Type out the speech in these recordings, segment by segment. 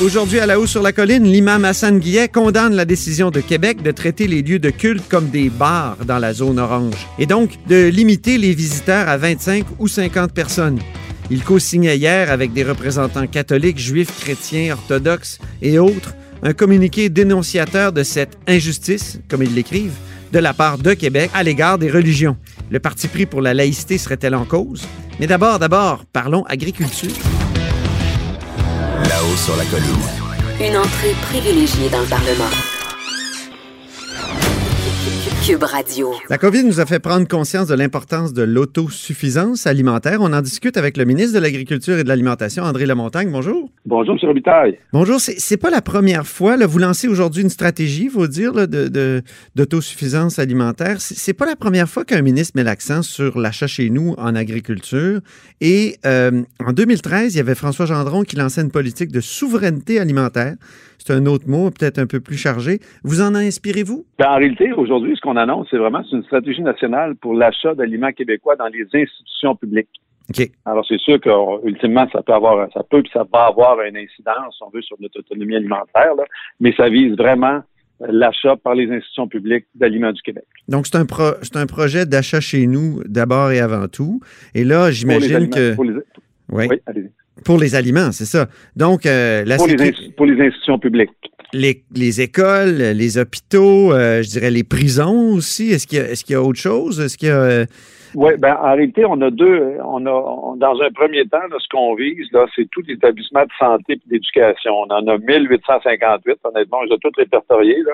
Aujourd'hui, à la haut sur la colline, l'imam Hassan Guillet condamne la décision de Québec de traiter les lieux de culte comme des bars dans la zone orange et donc de limiter les visiteurs à 25 ou 50 personnes. Il co-signait hier avec des représentants catholiques, juifs, chrétiens, orthodoxes et autres un communiqué dénonciateur de cette injustice, comme ils l'écrivent, de la part de Québec à l'égard des religions. Le parti pris pour la laïcité serait-elle en cause? Mais d'abord, d'abord, parlons agriculture. Là-haut sur la colline. Une entrée privilégiée dans le Parlement. Cube Radio. La COVID nous a fait prendre conscience de l'importance de l'autosuffisance alimentaire. On en discute avec le ministre de l'Agriculture et de l'Alimentation, André Lamontagne. Bonjour. Bonjour, M. Robitaille. Bonjour. C'est pas la première fois. Là, vous lancez aujourd'hui une stratégie, il faut dire, là, de- d'autosuffisance alimentaire. C'est pas la première fois qu'un ministre met l'accent sur l'achat chez nous en agriculture. Et euh, en 2013, il y avait François Gendron qui lançait une politique de souveraineté alimentaire. C'est un autre mot, peut-être un peu plus chargé. Vous en inspirez-vous? Ben, en réalité, aujourd'hui, ce qu'on annonce, c'est vraiment une stratégie nationale pour l'achat d'aliments québécois dans les institutions publiques. OK. Alors, c'est sûr qu'ultimement, ça peut avoir, ça peut puis ça va avoir une incidence, si on veut, sur notre autonomie alimentaire, là, mais ça vise vraiment l'achat par les institutions publiques d'aliments du Québec. Donc, c'est un, pro- un projet d'achat chez nous d'abord et avant tout. Et là, j'imagine que. Pour les, Oui, pour les aliments, c'est ça. Donc, euh, la Pour les, pour les institutions publiques. Les, les écoles, les hôpitaux, euh, je dirais les prisons aussi. Est-ce qu'il y, a- est-ce qu'il y a autre chose? Est-ce qu'il y a. euh, Oui, ben en réalité, on a deux. On a on- dans un premier temps, là, ce qu'on vise, là, c'est tous les établissements de santé et d'éducation. On en a 1858, honnêtement, je les ai tous répertoriés. Là.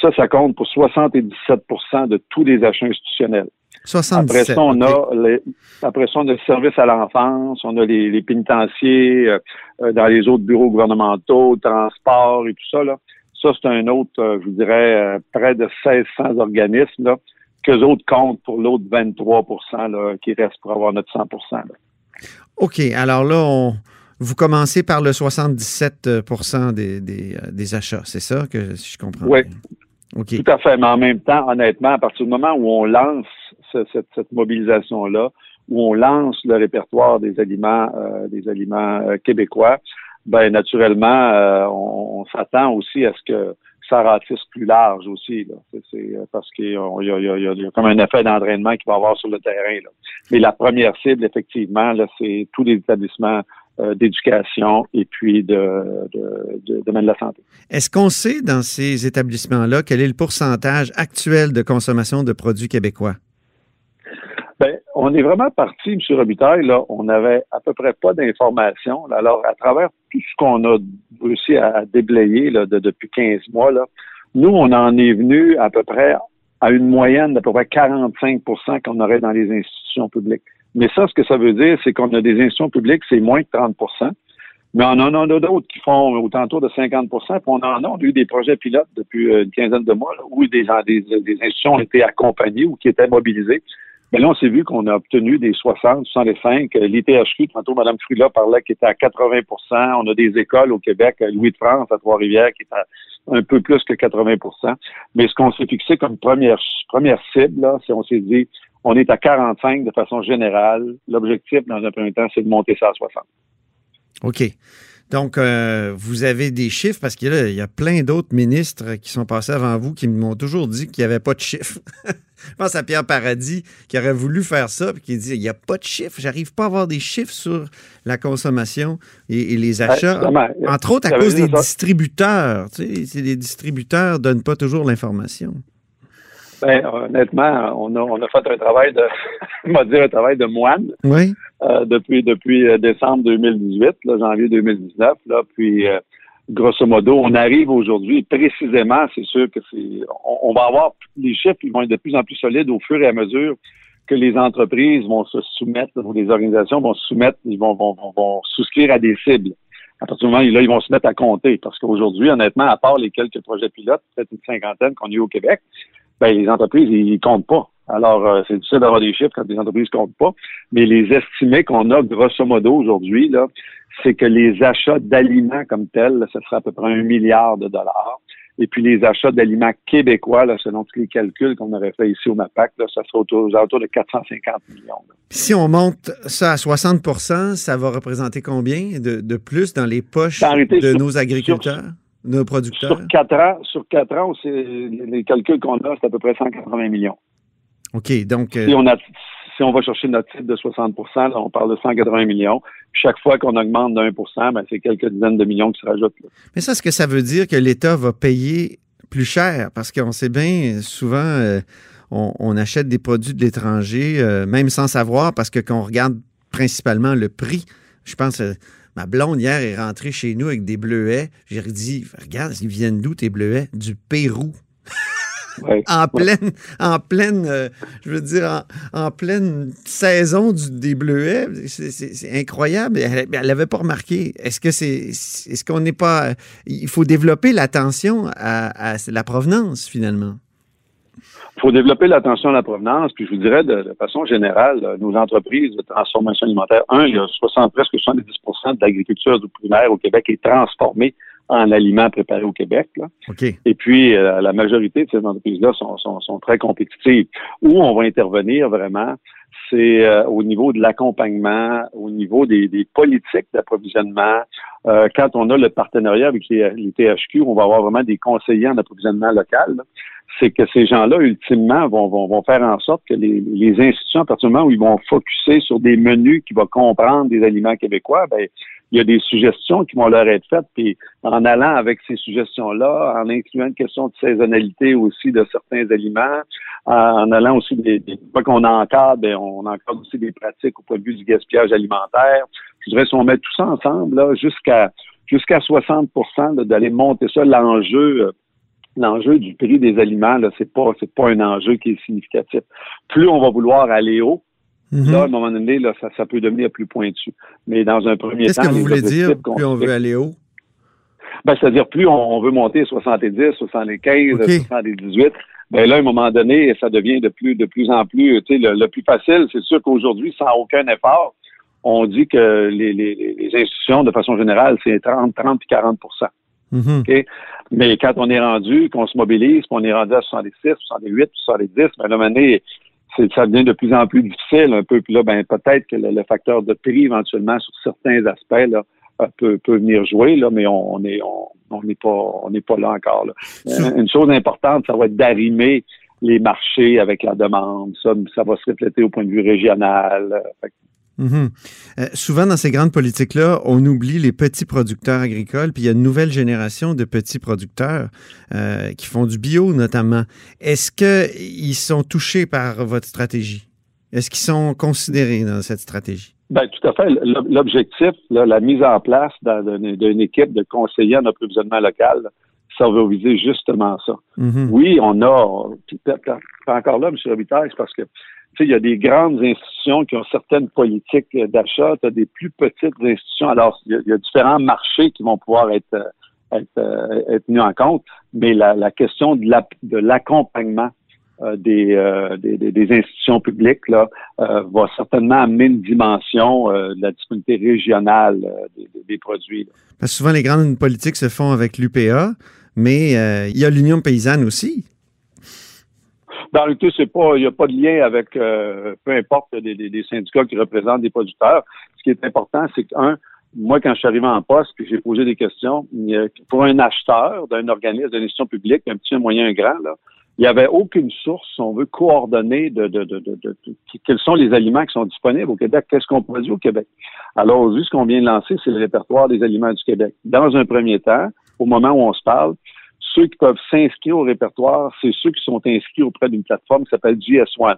Ça, ça compte pour 77% de tous les achats institutionnels. 77. Après ça, on a les, après ça, on a le service à l'enfance, on a les, les pénitenciers euh, dans les autres bureaux gouvernementaux, transport et tout ça. Là. Ça, c'est un autre, euh, je vous dirais, euh, près de 1600 organismes là, qu'eux autres comptent pour l'autre 23 là, qui reste pour avoir notre 100 là. OK. Alors là, on- vous commencez par le 77 des, des, des achats. C'est ça que si je comprends? Oui. bien? OK. Tout à fait. Mais en même temps, honnêtement, à partir du moment où on lance ce- cette, mobilisation-là, où on lance le répertoire des aliments, euh, des aliments euh, québécois, ben naturellement, euh, on, s'attend aussi à ce que ça ratisse plus large aussi. C'est, parce qu'il y a, comme un effet d'entraînement qu'il va avoir sur le terrain. Mais la première cible, effectivement, c'est tous les établissements d'éducation et puis de, de, de domaine de la santé. Est-ce qu'on sait dans ces établissements-là quel est le pourcentage actuel de consommation de produits québécois? On est vraiment parti, M. Robitaille, là, on n'avait à peu près pas d'informations. Alors, à travers tout ce qu'on a réussi à déblayer depuis 15 mois, nous, on en est venu à peu près à une moyenne d'à peu près 45% qu'on aurait dans les institutions publiques. Mais ça, ce que ça veut dire, c'est qu'on a des institutions publiques, c'est moins de 30% mais on en a d'autres qui font autour de 50% puis on en a, on a eu des projets pilotes depuis euh, une quinzaine de mois où des, des institutions ont été accompagnées ou qui étaient mobilisées. Mais là, on s'est vu qu'on a obtenu des 60, 65. Euh, L'ITHQ, tantôt, Mme Frula parlait qui était à 80% On a des écoles au Québec, à Louis de France, à Trois-Rivières, qui est à un peu plus que 80% Mais ce qu'on s'est fixé comme première, première cible, c'est on s'est dit, on est à 45 de façon générale. L'objectif, dans un premier temps, c'est de monter ça à 60. OK. Donc, euh, vous avez des chiffres parce qu'il y a- il y a plein d'autres ministres qui sont passés avant vous qui m'ont toujours dit qu'il n'y avait pas de chiffres. Je pense à Pierre Paradis qui aurait voulu faire ça puis qui dit il n'y a pas de chiffres, j'arrive pas à avoir des chiffres sur la consommation et, et les achats. Entre autres à cause des ça. distributeurs. Tu sais, les distributeurs donnent pas toujours l'information. Ben, honnêtement, on a, on a fait un travail de, on va dire un travail de moine Oui. Euh, depuis depuis euh, décembre 2018, là, janvier 2019. Là, puis, euh, grosso modo, on arrive aujourd'hui précisément. C'est sûr que c'est, on, on va avoir les chiffres, ils vont être de plus en plus solides au fur et à mesure que les entreprises vont se soumettre, ou les organisations vont se soumettre, ils vont, vont, vont, vont souscrire à des cibles. À partir du moment où là, ils vont se mettre à compter. Parce qu'aujourd'hui, honnêtement, à part les quelques projets pilotes, peut-être une cinquantaine qu'on a eu au Québec, ben, les entreprises, ils comptent pas. Alors, euh, c'est difficile d'avoir des chiffres quand les entreprises ne comptent pas. Mais les estimés qu'on a, grosso modo, aujourd'hui, là, c'est que les achats d'aliments comme tels, ce serait à peu près un milliard de dollars. Et puis les achats d'aliments québécois, là, selon tous les calculs qu'on aurait fait ici au MAPAC, là, ça serait autour, aux alentours de 450 millions. Si on monte ça à 60% ça va représenter combien de, plus dans les poches de nos agriculteurs, nos producteurs? Sur quatre ans, sur quatre ans, les calculs qu'on a, c'est à peu près 180 millions. OK, donc... Euh, si, on a, si on va chercher notre titre de 60% on parle de 180 millions. chaque fois qu'on augmente d'un pour cent, ben, c'est quelques dizaines de millions qui se rajoutent. Mais ça, est-ce que ça veut dire que l'État va payer plus cher? Parce qu'on sait bien, souvent, euh, on, achète des produits de l'étranger, euh, même sans savoir, parce que quand on regarde principalement le prix, je pense... Ma blonde, hier, est rentrée chez nous avec des bleuets. J'ai dit, regarde, ils viennent d'où tes bleuets? Du Pérou. en pleine, en pleine, euh, je veux dire, en, pleine saison du, des bleuets. C'est incroyable. Elle n'avait pas remarqué. Est-ce que c'est, est-ce qu'on n'est pas, il faut développer l'attention à, la provenance finalement? Il faut développer l'attention à la provenance, puis je vous dirais de, façon générale, nos entreprises de transformation alimentaire, un, il y a 60, presque 70% de l'agriculture primaire au Québec est transformée en aliments préparés au Québec. Là. Et puis, euh, la majorité de ces entreprises-là sont, sont, sont, très compétitives. Où on va intervenir vraiment, c'est euh, au niveau de l'accompagnement, au niveau des, des politiques d'approvisionnement. Euh, quand on a le partenariat avec les, les, THQ, on va avoir vraiment des conseillers en approvisionnement local. C'est que ces gens-là, ultimement, vont, vont, vont, faire en sorte que les, les institutions, à partir du moment où ils vont focuser sur des menus qui vont comprendre des aliments québécois, ben, il y a des suggestions qui vont leur être faites, puis en allant avec ces suggestions-là, en incluant une question de saisonnalité aussi de certains aliments, en allant aussi des, des qu'on encadre, bien, on encadre aussi des pratiques au point de vue du gaspillage alimentaire. Je dirais si on met tout ça ensemble, là, jusqu'à jusqu'à 60% d'aller monter ça, l'enjeu l'enjeu du prix des aliments, là, c'est pas pas un enjeu qui est significatif. Plus on va vouloir aller haut, Mhm. Là, à un moment donné, là, ça, ça, peut devenir plus pointu. Mais dans un premier temps. Qu'est-ce que vous voulez dire, plus on veut aller haut? Ben, c'est-à-dire, plus on, veut monter 70, 75, 78, ben là, à un moment donné, ça devient de plus, de plus en plus, tu sais, le, plus facile, c'est sûr qu'aujourd'hui, sans aucun effort, on dit que les, les, les institutions, de façon générale, c'est 30, 30 puis 40 mm Mais quand on est rendu, qu'on se mobilise, qu'on est rendu à 76, 68, 70, ben, à un moment donné, ça devient de plus en plus difficile un peu. Puis là, ben peut-être que le, facteur de prix éventuellement sur certains aspects là, euh, peut, peut venir jouer, là, mais on n'est on, n'est pas on n'est pas là encore. Là. Euh, une chose importante, ça va être d'arrimer les marchés avec la demande. Ça, ça va se refléter au point de vue régional. Mhm. Euh, souvent, dans ces grandes politiques-là, on oublie les petits producteurs agricoles, puis il y a une nouvelle génération de petits producteurs euh, qui font du bio notamment. Est-ce qu'ils sont touchés par votre stratégie? Est-ce qu'ils sont considérés dans cette stratégie? Bien, tout à fait. L'objectif, la mise en place d'une équipe de conseillers en approvisionnement local, viser justement ça. Mhm. Oui, on a, encore là, M. Robitaille, parce que il y a des grandes institutions qui ont certaines politiques d'achat, tu as des plus petites institutions. Alors, il y, a, différents marchés qui vont pouvoir être, euh, être, euh, être mis en compte, mais la, la question de l'accompagnement euh, des, des, des, institutions publiques là, va certainement amener une dimension de la disponibilité régionale des, des, produits. Parce que souvent, les grandes politiques se font avec l'UPA, mais il y a l'Union paysanne aussi. Dans le tout, c'est pas, il n'y a pas de lien avec euh, peu importe des, syndicats qui représentent des producteurs. Ce qui est important, c'est qu'un, moi, quand je suis arrivé en poste, puis j'ai posé des questions, pour un acheteur d'un organisme, d'une institution publique, un petit, un moyen, un grand, il n'y avait aucune source, si on veut, coordonner de, de, de, de, quels sont les aliments qui sont disponibles au Québec, qu'est-ce qu'on produit au Québec. Alors, aujourd'hui, ce qu'on vient de lancer, c'est le répertoire des aliments du Québec. Dans un premier temps, au moment où on se parle, ceux qui peuvent s'inscrire au répertoire, c'est ceux qui sont inscrits auprès d'une plateforme qui s'appelle GS1.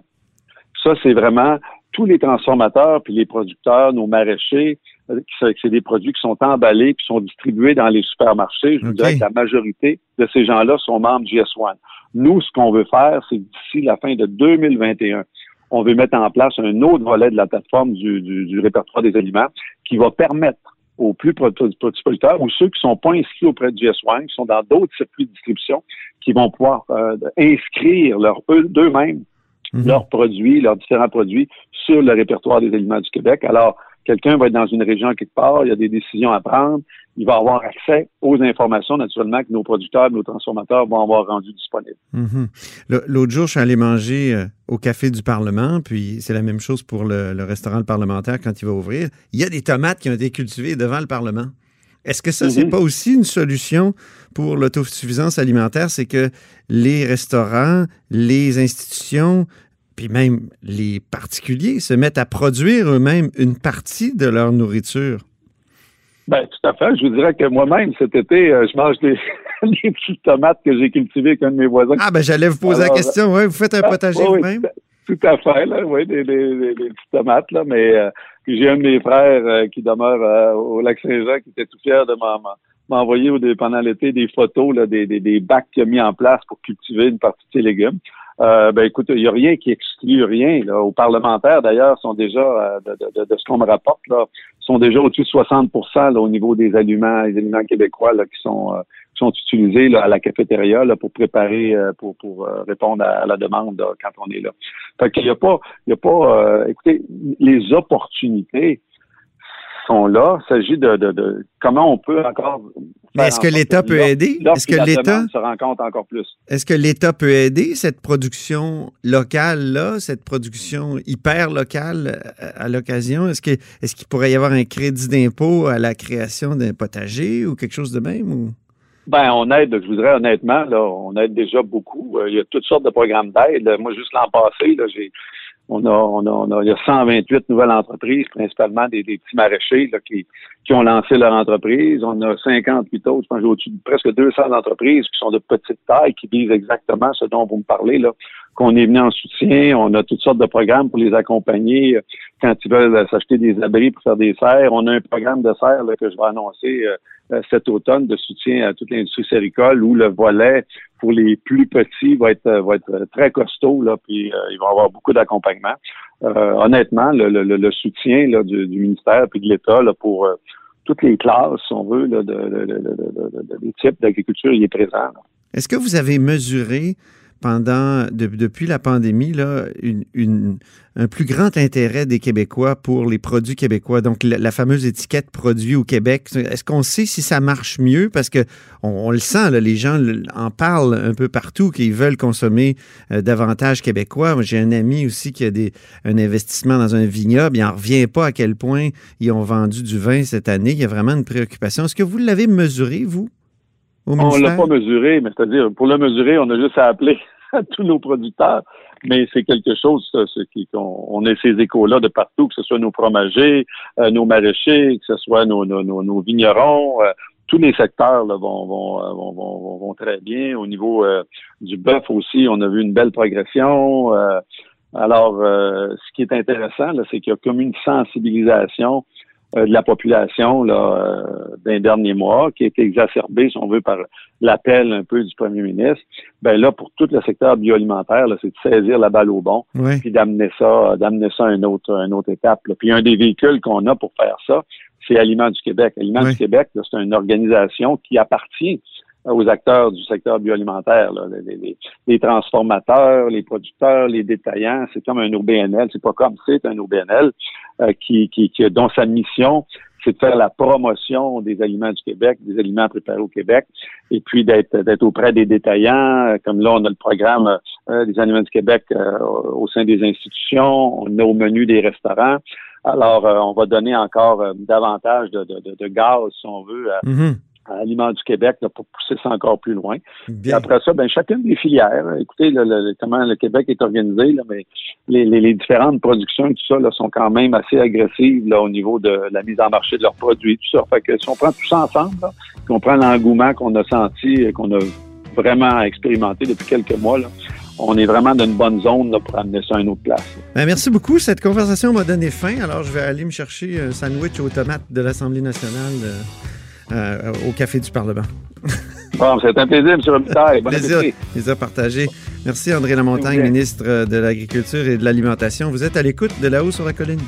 Ça, c'est vraiment tous les transformateurs puis les producteurs, nos maraîchers, euh, c'est des produits qui sont emballés qui sont distribués dans les supermarchés. Je vous dirais que la majorité de ces gens-là sont membres GS1. Nous, ce qu'on veut faire, c'est d'ici la fin de 2021, on veut mettre en place un autre volet de la plateforme du, du répertoire des aliments qui va permettre aux plus producteurs ou ceux qui sont pas inscrits auprès du GS1, qui sont dans d'autres circuits de distribution, qui vont pouvoir euh, inscrire leur d'eux-mêmes Mhm. leurs produits, leurs différents produits sur le répertoire des aliments du Québec. Alors, quelqu'un va être dans une région quelque part, il y a des décisions à prendre, il va avoir accès aux informations, naturellement, que nos producteurs, nos transformateurs vont avoir rendues disponibles. Mhm. Le- L'autre jour, je suis allé manger euh, au Café du Parlement, puis c'est la même chose pour le, le restaurant Le parlementaire quand il va ouvrir. Il y a des tomates qui ont été cultivées devant le Parlement. Est-ce que ça, c'est Mhm. pas aussi une solution pour l'autosuffisance alimentaire? C'est que les restaurants, les institutions, puis même les particuliers se mettent à produire eux-mêmes une partie de leur nourriture. Ben, tout à fait. Je vous dirais que moi-même, cet été, euh, je mange des, des petites tomates que j'ai cultivées avec un de mes voisins. Ah, ben j'allais vous poser Alors, la question. Ouais, vous faites un Ah, potager oui, vous-même? Tout à fait, là, oui, des, des, des- petites tomates, là, mais euh, j'ai un de mes frères euh, qui demeure euh, au lac Saint-Jean qui était tout fier de m'en- m'en- m'envoyer pendant l'été des photos là, des, des, des bacs qu'il a mis en place pour cultiver une partie de ses légumes. Euh, ben écoute, il n'y a rien qui exclut rien. Là. Aux parlementaires, d'ailleurs, sont déjà, euh, de, de- de- ce qu'on me rapporte, là, sont déjà au-dessus de 60 là, au niveau des aliments, les aliments québécois là, qui sont euh, qui sont utilisés là, à la cafétéria là, pour préparer, euh, pour, pour euh, répondre à, la demande là, quand on est là. Fait qu'il y a pas, il y a pas, euh, écoutez, les opportunités sont là. Il s'agit de, de, de comment on peut encore. Mais est-ce que l'État peut aider? Est-ce que l'État- se rencontrent encore plus? Est-ce que l'État peut aider cette production locale-là, cette production hyper locale euh, à, à l'occasion? Est-ce que est-ce qu'il pourrait y avoir un crédit d'impôt à la création d'un potager ou quelque chose de même? Ou? Ben, on aide, je voudrais honnêtement, là, on aide déjà beaucoup. Euh, Il y a toutes sortes de programmes d'aide. Moi, juste l'an passé, là, j'ai, on a, on a, on a, il y a 128 nouvelles entreprises, principalement des, des petits maraîchers là, qui, qui ont lancé leur entreprise. On a 58 autres, je pense, au-dessus de presque 200 entreprises qui sont de petite taille, qui visent exactement ce dont vous me parlez, là, qu'on est venu en soutien. On a toutes sortes de programmes pour les accompagner euh, quand ils veulent s'acheter des abris pour faire des serres. On a un programme de serres là, que je vais annoncer euh, euh, cet automne de soutien à toute l'industrie séricole où le volet pour les plus petits va être euh, va être très costaud là puis euh, il va y avoir beaucoup d'accompagnement. Euh, honnêtement, le, le, le soutien là, du, ministère puis de l'État là, pour euh, toutes les classes, si on veut, là, de, de, de, de, de, des types d'agriculture, il est présent. Est-ce que vous avez mesuré pendant de- depuis la pandémie un plus grand intérêt des Québécois pour les produits québécois, donc la, fameuse étiquette produit au Québec. Est-ce qu'on sait si ça marche mieux? Parce que on, le sent, les gens en parlent un peu partout, qu'ils veulent consommer euh, davantage québécois. J'ai un ami aussi qui a un investissement dans un vignoble. Il n'en revient pas à quel point ils ont vendu du vin cette année. Il y a vraiment une préoccupation. Est-ce que vous l'avez mesuré, vous, au On ministère? l'a pas mesuré, mais c'est-à-dire, pour le mesurer, on a juste à appeler à tous nos producteurs. Mais c'est quelque chose, ça, ce qui, qu'on, on a ces échos-là de partout, que ce soit nos fromagers, euh, nos maraîchers, que ce soit nos, nos, nos, nos vignerons. euh, tous les secteurs là, vont, vont, euh, vont, vont, vont- vont très bien. Au niveau euh, du bœuf aussi, on a vu une belle progression. euh, alors, euh, ce qui est intéressant, c'est qu'il y a comme une sensibilisation de la population là, euh, d'un dernier mois, qui a été exacerbée, si on veut, par l'appel un peu du premier ministre. Ben là, pour tout le secteur bioalimentaire, là, c'est de saisir la balle au bon, Oui. puis d'amener ça, d'amener ça à une autre, une autre étape. là. Puis un des véhicules qu'on a pour faire ça, c'est Aliments du Québec. Aliments Oui. du Québec, là, c'est une organisation qui appartient aux acteurs du secteur bioalimentaire, là, les, les- les transformateurs, les producteurs, les détaillants. C'est comme un OBNL. C'est pas comme c'est un OBNL euh, qui, qui, qui- dont sa mission, c'est de faire la promotion des aliments du Québec, des aliments préparés au Québec, et puis d'être d'être auprès des détaillants. Euh, Comme là, on a le programme euh, des aliments du Québec euh, au sein des institutions, on a au menu des restaurants. Alors, euh, on va donner encore euh, davantage de, de, de, gaz, si on veut, à, Mhm. À Aliments du Québec là, pour pousser ça encore plus loin. Et après ça, ben chacune des filières. là, Écoutez, le- comment le Québec est organisé, là, mais les, les- les différentes productions et tout ça là, sont quand même assez agressives là, au niveau de la mise en marché de leurs produits, tout ça. Fait que si on prend tout ça ensemble, là, puis on prend l'engouement qu'on a senti et qu'on a vraiment expérimenté depuis quelques mois, là, on est vraiment dans une bonne zone là, pour amener ça à une autre place. Ben, merci beaucoup. Cette conversation m'a donné faim. Alors, je vais aller me chercher un sandwich aux tomates de l'Assemblée nationale euh, euh, au Café du Parlement. Bon, c'est un plaisir, M. Robitaille. Bon Plaisir, plaisir partagé. Merci André Lamontagne, ministre de l'Agriculture et de l'Alimentation. Vous êtes à l'écoute de là-haut sur la colline.